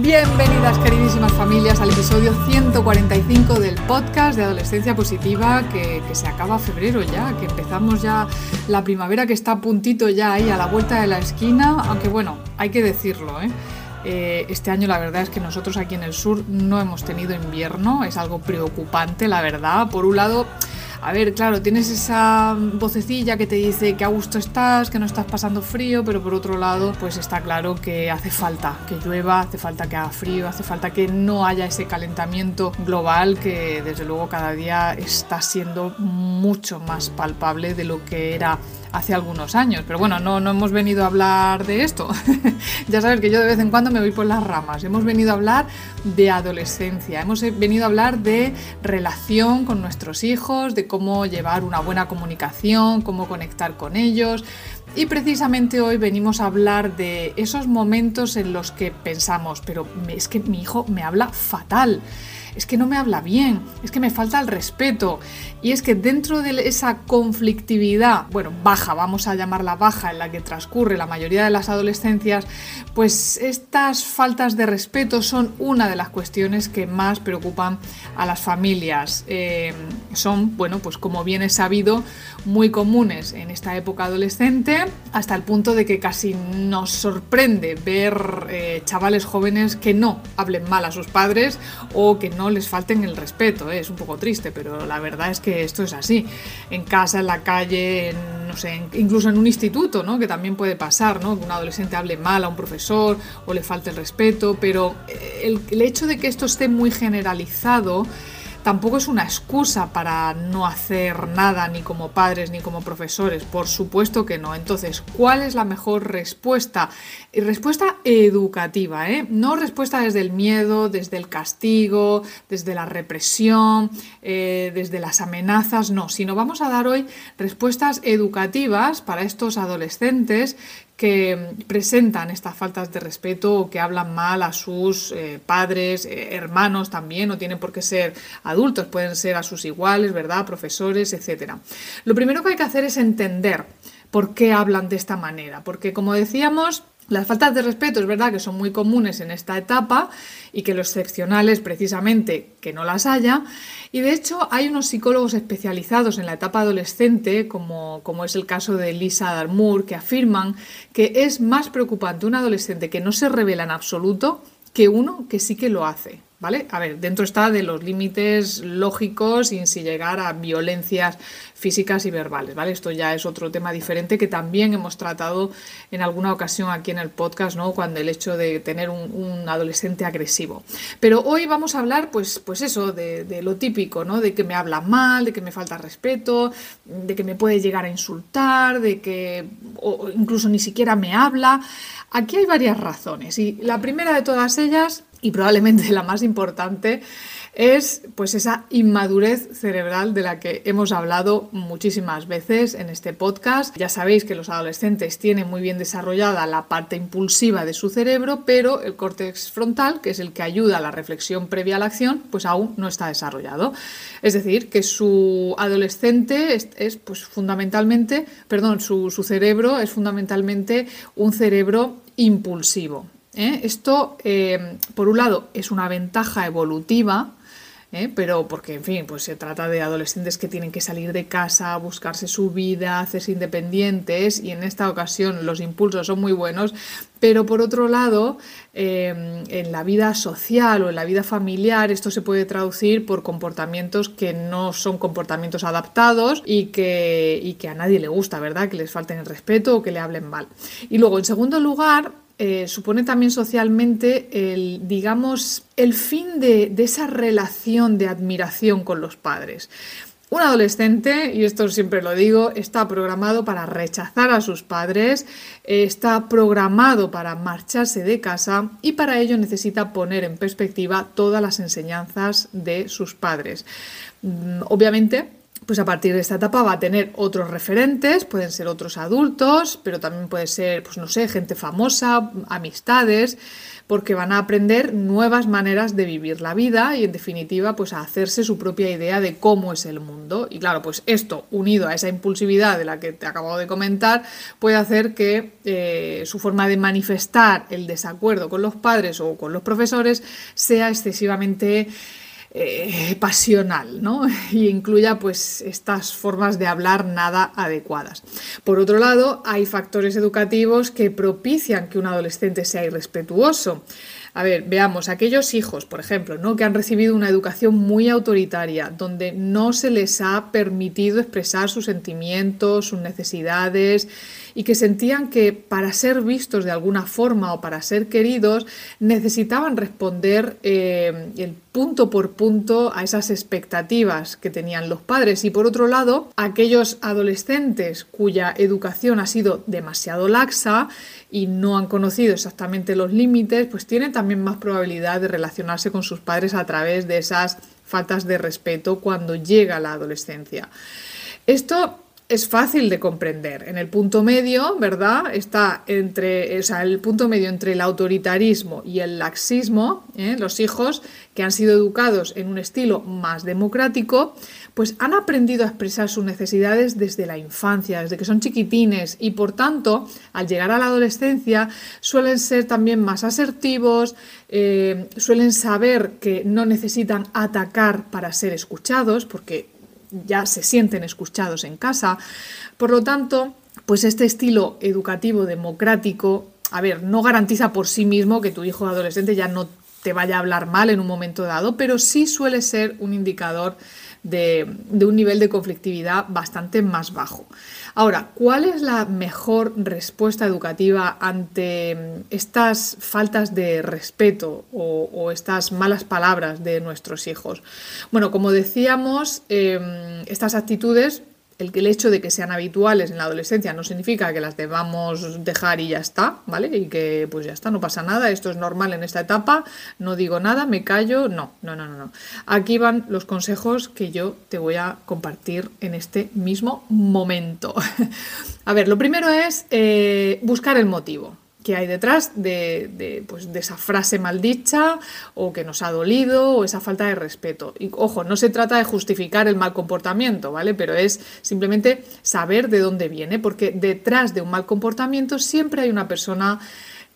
Bienvenidas queridísimas familias al episodio 145 del podcast de Adolescencia Positiva que, se acaba febrero ya, que empezamos ya la primavera que está a puntito ya ahí a la vuelta de la esquina, aunque bueno, hay que decirlo, ¿eh? Eh, este año la verdad es que nosotros aquí en el sur no hemos tenido invierno, es algo preocupante la verdad. Por un lado, a ver, claro, tienes esa vocecilla que te dice que a gusto estás, que no estás pasando frío, pero por otro lado, pues está claro que hace falta que llueva, hace falta que haga frío, hace falta que no haya ese calentamiento global que desde luego cada día está siendo mucho más palpable de lo que era hace algunos años. Pero bueno, no, no hemos venido a hablar de esto. ya sabes que yo de vez en cuando me voy por las ramas. Hemos venido a hablar de adolescencia, hemos venido a hablar de relación con nuestros hijos, de cómo llevar una buena comunicación, cómo conectar con ellos. Y precisamente hoy venimos a hablar de esos momentos en los que pensamos, pero es que mi hijo me habla fatal es que no me habla bien, es que me falta el respeto. Y es que dentro de esa conflictividad, bueno, baja, vamos a llamarla baja, en la que transcurre la mayoría de las adolescencias, pues estas faltas de respeto son una de las cuestiones que más preocupan a las familias. Eh, son, bueno, pues como bien es sabido, muy comunes en esta época adolescente, hasta el punto de que casi nos sorprende ver eh, chavales jóvenes que no hablen mal a sus padres o que no les falten el respeto. ¿eh? Es un poco triste, pero la verdad es que esto es así. En casa, en la calle, no sé, incluso en un instituto, ¿no? que también puede pasar, ¿no? que un adolescente hable mal a un profesor o le falte el respeto, pero el, el hecho de que esto esté muy generalizado, tampoco es una excusa para no hacer nada ni como padres ni como profesores, por supuesto que no. Entonces, ¿cuál es la mejor respuesta? Respuesta educativa, ¿eh? no respuesta desde el miedo, desde el castigo, desde la represión, eh, desde las amenazas, no, sino vamos a dar hoy respuestas educativas para estos adolescentes que presentan estas faltas de respeto o que hablan mal a sus eh, padres, eh, hermanos también, no tienen por qué ser adultos, pueden ser a sus iguales, ¿verdad? Profesores, etc. Lo primero que hay que hacer es entender por qué hablan de esta manera, porque como decíamos, las faltas de respeto es verdad que son muy comunes en esta etapa y que lo excepcional es precisamente que no las haya. Y de hecho hay unos psicólogos especializados en la etapa adolescente, como, como es el caso de Lisa Darmour, que afirman que es más preocupante un adolescente que no se revela en absoluto que uno que sí que lo hace. ¿Vale? A ver, dentro está de los límites lógicos sin llegar a violencias físicas y verbales, ¿vale? Esto ya es otro tema diferente que también hemos tratado en alguna ocasión aquí en el podcast, ¿no? Cuando el hecho de tener un, adolescente agresivo. Pero hoy vamos a hablar, pues, pues eso, de, lo típico, ¿no? De que me habla mal, de que me falta respeto, de que me puede llegar a insultar, de que o incluso ni siquiera me habla. Aquí hay varias razones y la primera de todas ellas y probablemente la más importante es pues esa inmadurez cerebral de la que hemos hablado muchísimas veces en este podcast. Ya sabéis que los adolescentes tienen muy bien desarrollada la parte impulsiva de su cerebro, pero el córtex frontal, que es el que ayuda a la reflexión previa a la acción, pues aún no está desarrollado. Es decir, que su adolescente es, pues fundamentalmente, perdón, su, su cerebro es fundamentalmente un cerebro impulsivo. ¿Eh? Esto, eh, por un lado, es una ventaja evolutiva, ¿eh? pero porque, en fin, pues se trata de adolescentes que tienen que salir de casa, buscarse su vida, hacerse independientes, y en esta ocasión los impulsos son muy buenos, pero por otro lado, en la vida social o en la vida familiar, esto se puede traducir por comportamientos que no son comportamientos adaptados y que, y que a nadie le gusta, ¿verdad? Que les falten el respeto o que le hablen mal. Y luego, en segundo lugar, eh, supone también socialmente el, digamos, el fin de, esa relación de admiración con los padres. Un adolescente, y esto siempre lo digo, está programado para rechazar a sus padres, está programado para marcharse de casa y para ello necesita poner en perspectiva todas las enseñanzas de sus padres. Mm, obviamente, pues a partir de esta etapa va a tener otros referentes, pueden ser otros adultos, pero también puede ser, pues no sé, gente famosa, amistades, porque van a aprender nuevas maneras de vivir la vida y en definitiva pues a hacerse su propia idea de cómo es el mundo. Y claro, pues esto unido a esa impulsividad de la que te acabo de comentar puede hacer que eh, su forma de manifestar el desacuerdo con los padres o con los profesores sea excesivamente eh, pasional, ¿no? Y incluya pues estas formas de hablar nada adecuadas. Por otro lado, hay factores educativos que propician que un adolescente sea irrespetuoso. A ver, veamos, aquellos hijos, por ejemplo, ¿no? que han recibido una educación muy autoritaria, donde no se les ha permitido expresar sus sentimientos, sus necesidades, y que sentían que para ser vistos de alguna forma o para ser queridos necesitaban responder eh, el punto por punto a esas expectativas que tenían los padres y por otro lado aquellos adolescentes cuya educación ha sido demasiado laxa y no han conocido exactamente los límites pues tienen también más probabilidad de relacionarse con sus padres a través de esas faltas de respeto cuando llega la adolescencia. Esto es fácil de comprender. En el punto medio, ¿verdad? Está entre, o sea, el punto medio entre el autoritarismo y el laxismo, ¿eh? los hijos que han sido educados en un estilo más democrático, pues han aprendido a expresar sus necesidades desde la infancia, desde que son chiquitines y por tanto, al llegar a la adolescencia, suelen ser también más asertivos, eh, suelen saber que no necesitan atacar para ser escuchados, porque ya se sienten escuchados en casa. Por lo tanto, pues este estilo educativo democrático, a ver, no garantiza por sí mismo que tu hijo adolescente ya no te vaya a hablar mal en un momento dado, pero sí suele ser un indicador de, un nivel de conflictividad bastante más bajo. Ahora, ¿cuál es la mejor respuesta educativa ante estas faltas de respeto o, estas malas palabras de nuestros hijos? Bueno, como decíamos, em, estas actitudes el, el hecho de que sean habituales en la adolescencia no significa que las debamos dejar y ya está, ¿vale? Y que pues ya está, no pasa nada, esto es normal en esta etapa, no digo nada, me callo, no, no, no, no. Aquí van los consejos que yo te voy a compartir en este mismo momento. a ver, lo primero es eh, buscar el motivo que hay detrás de, pues, de, esa frase maldicha o que nos ha dolido o esa falta de respeto. Y ojo, no se trata de justificar el mal comportamiento, ¿vale? Pero es simplemente saber de dónde viene, porque detrás de un mal comportamiento siempre hay una persona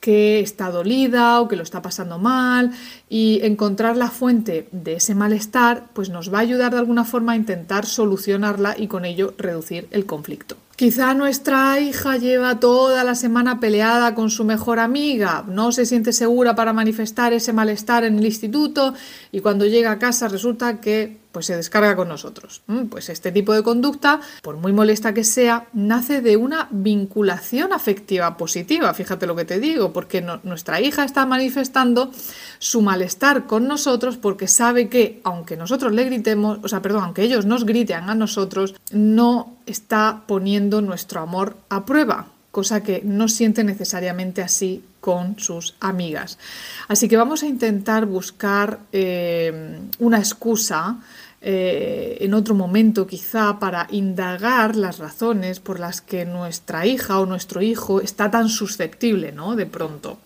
que está dolida o que lo está pasando mal y encontrar la fuente de ese malestar pues nos va a ayudar de alguna forma a intentar solucionarla y con ello reducir el conflicto. Quizá nuestra hija lleva toda la semana peleada con su mejor amiga, no se siente segura para manifestar ese malestar en el instituto y cuando llega a casa resulta que pues se descarga con nosotros. Mm, pues este tipo de conducta, por muy molesta que sea, nace de una vinculación afectiva positiva, fíjate lo que te digo, porque nuestra hija está manifestando su malestar con nosotros porque sabe que aunque nosotros le gritemos, o sea, perdón, aunque ellos nos griten a nosotros, no está poniendo nuestro amor a prueba, cosa que no siente necesariamente así con sus amigas. Así que vamos a intentar buscar eh, una excusa eh, en otro momento quizá para indagar las razones por las que nuestra hija o nuestro hijo está tan susceptible, ¿no? De pronto.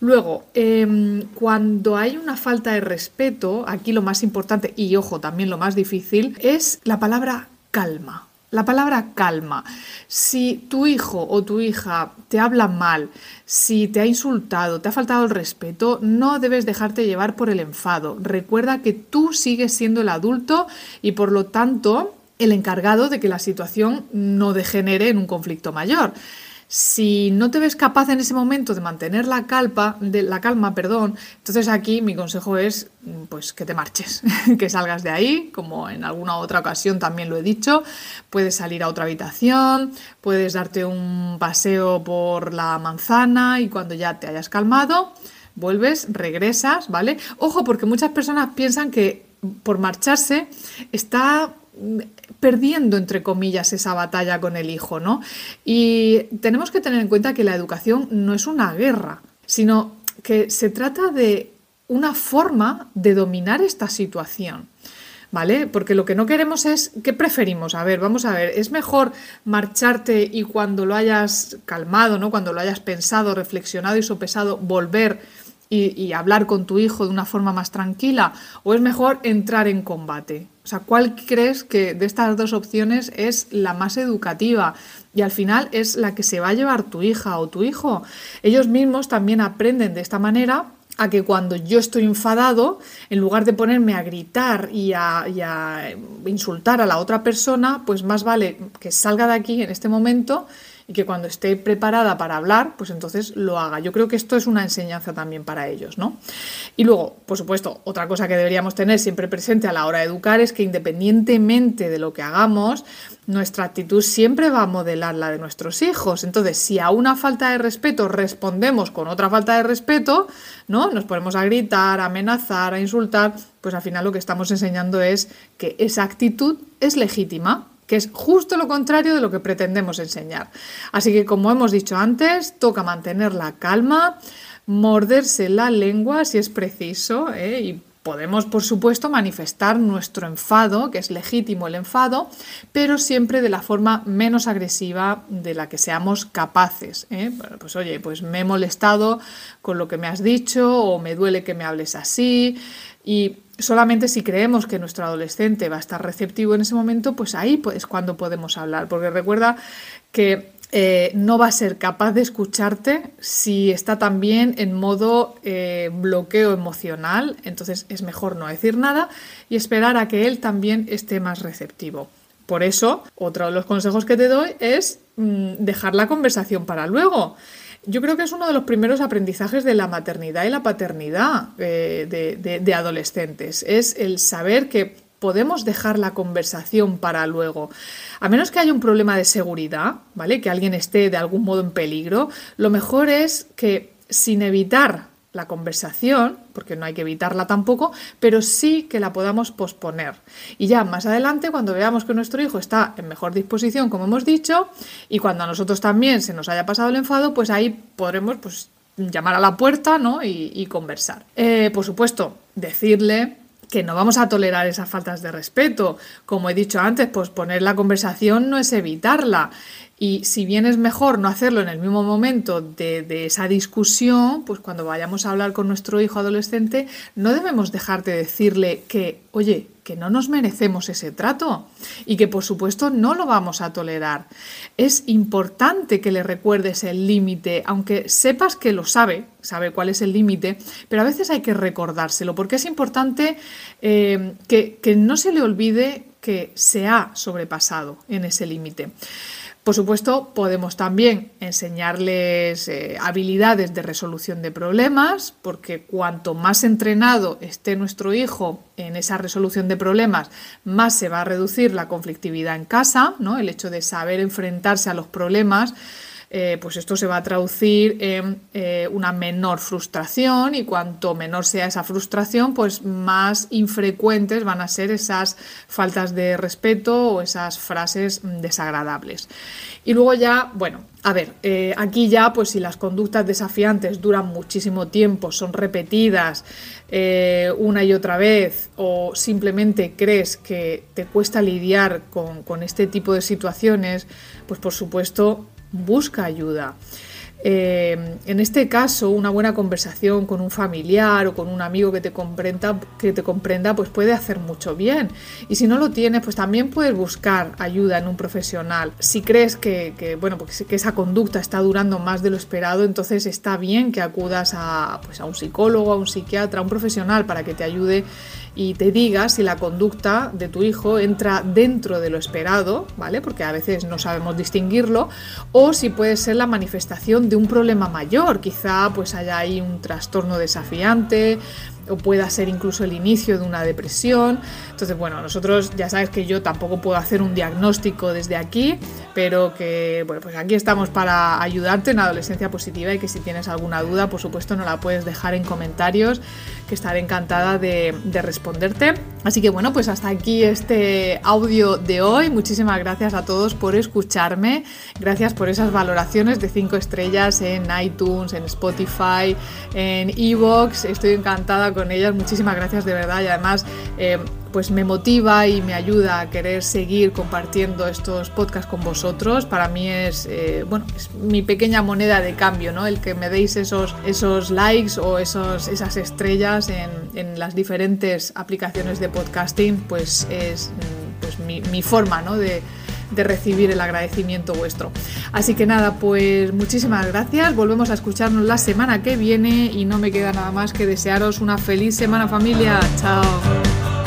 Luego, em, cuando hay una falta de respeto, aquí lo más importante y ojo, también lo más difícil, es la palabra calma. La palabra calma. Si tu hijo o tu hija te habla mal, si te ha insultado, te ha faltado el respeto, no debes dejarte llevar por el enfado. Recuerda que tú sigues siendo el adulto y por lo tanto el encargado de que la situación no degenere en un conflicto mayor. Si no te ves capaz en ese momento de mantener la, calpa, de, la calma, perdón, entonces aquí mi consejo es pues que te marches, que salgas de ahí, como en alguna otra ocasión también lo he dicho, puedes salir a otra habitación, puedes darte un paseo por la manzana y cuando ya te hayas calmado, vuelves, regresas, ¿vale? Ojo, porque muchas personas piensan que por marcharse está perdiendo, entre comillas, esa batalla con el hijo, ¿no? Y tenemos que tener en cuenta que la educación no es una guerra, sino que se trata de una forma de dominar esta situación. ¿vale? Porque lo que no queremos es, ¿qué preferimos? A ver, vamos a ver, ¿es mejor marcharte y cuando lo hayas calmado, ¿no? Cuando lo hayas pensado, reflexionado y sopesado, volver y, hablar con tu hijo de una forma más tranquila? ¿O es mejor entrar en combate? Sea, ¿cuál crees que de estas dos opciones es la más educativa? Y al final es la que se va a llevar tu hija o tu hijo. Ellos mismos también aprenden de esta manera a que cuando yo estoy enfadado, en lugar de ponerme a gritar y a, y a, insultar a la otra persona, pues más vale que salga de aquí en este momento y que cuando esté preparada para hablar, pues entonces lo haga. Yo creo que esto es una enseñanza también para ellos, ¿no? Y luego, por supuesto, otra cosa que deberíamos tener siempre presente a la hora de educar es que independientemente de lo que hagamos, nuestra actitud siempre va a modelar la de nuestros hijos. Entonces, si a una falta de respeto respondemos con otra falta de respeto, ¿no? Nos ponemos a gritar, a amenazar, a insultar, pues al final lo que estamos enseñando es que esa actitud es legítima que es justo lo contrario de lo que pretendemos enseñar. Así que, como hemos dicho antes, toca mantener la calma, morderse la lengua si es preciso, ¿eh? y podemos, por supuesto, manifestar nuestro enfado, que es legítimo el enfado, pero siempre de la forma menos agresiva de la que seamos capaces. ¿eh? pues oye, pues me he molestado con lo que me has dicho o me duele que me hables así y solamente si creemos que nuestro adolescente va a estar receptivo en ese momento, pues ahí es cuando podemos hablar. Porque recuerda que eh, no va a ser capaz de escucharte si está también en modo eh, bloqueo emocional. Entonces es mejor no decir nada y esperar a que él también esté más receptivo. Por eso, otro de los consejos que te doy es mm, dejar la conversación para luego. Yo creo que es uno de los primeros aprendizajes de la maternidad y la paternidad eh, de, adolescentes. Es el saber que podemos dejar la conversación para luego. A menos que haya un problema de seguridad, ¿vale? Que alguien esté de algún modo en peligro, lo mejor es que sin evitar la conversación, porque no hay que evitarla tampoco, pero sí que la podamos posponer. Y ya más adelante, cuando veamos que nuestro hijo está en mejor disposición, como hemos dicho, y cuando a nosotros también se nos haya pasado el enfado, pues ahí podremos pues, llamar a la puerta ¿no? y, conversar. Eh, por supuesto, decirle que no vamos a tolerar esas faltas de respeto. Como he dicho antes, posponer la conversación no es evitarla. Y si bien es mejor no hacerlo en el mismo momento de, esa discusión, pues cuando vayamos a hablar con nuestro hijo adolescente, no debemos dejar de decirle que, oye, que no nos merecemos ese trato y que por supuesto no lo vamos a tolerar. Es importante que le recuerdes el límite, aunque sepas que lo sabe, sabe cuál es el límite, pero a veces hay que recordárselo, porque es importante eh, que, que no se le olvide que se ha sobrepasado en ese límite. Por supuesto, podemos también enseñarles eh, habilidades de resolución de problemas, porque cuanto más entrenado esté nuestro hijo en esa resolución de problemas, más se va a reducir la conflictividad en casa, ¿no? El hecho de saber enfrentarse a los problemas eh, pues esto se va a traducir en eh, una menor frustración y cuanto menor sea esa frustración, pues más infrecuentes van a ser esas faltas de respeto o esas frases desagradables. Y luego ya, bueno, a ver, eh, aquí ya, pues si las conductas desafiantes duran muchísimo tiempo, son repetidas una y otra vez, o simplemente crees que te cuesta lidiar con, con este tipo de situaciones, pues por supuesto busca ayuda. Eh, en este caso, una buena conversación con un familiar o con un amigo que te comprenda, que te comprenda, pues puede hacer mucho bien. Y si no lo tienes, pues también puedes buscar ayuda en un profesional. Si crees que, bueno, pues esa conducta está durando más de lo esperado, entonces está bien que acudas a, pues a un psicólogo, a un psiquiatra, a un profesional para que te ayude y te diga si la conducta de tu hijo entra dentro de lo esperado, ¿vale? Porque a veces no sabemos distinguirlo, o si puede ser la manifestación de un problema mayor, quizá pues haya ahí un trastorno desafiante, o pueda ser incluso el inicio de una depresión. Entonces, bueno, nosotros ya sabes que yo tampoco puedo hacer un diagnóstico desde aquí, pero que, bueno, pues aquí estamos para ayudarte en adolescencia positiva y que si tienes alguna duda, por supuesto, no la puedes dejar en comentarios, que estaré encantada de, de responderte. Así que, bueno, pues hasta aquí este audio de hoy. Muchísimas gracias a todos por escucharme. Gracias por esas valoraciones de 5 estrellas en iTunes, en Spotify, en Evox. Estoy encantada con ellas. Muchísimas gracias de verdad y además eh, pues me motiva y me ayuda a querer seguir compartiendo estos podcasts con vosotros. Para mí es, eh, bueno, es mi pequeña moneda de cambio, ¿no? El que me deis esos, esos likes o esos, esas estrellas en, las diferentes aplicaciones de podcasting, pues es pues mi, mi forma, ¿no? De, de recibir el agradecimiento vuestro. Así que nada, pues muchísimas gracias. Volvemos a escucharnos la semana que viene y no me queda nada más que desearos una feliz semana familia. Chao.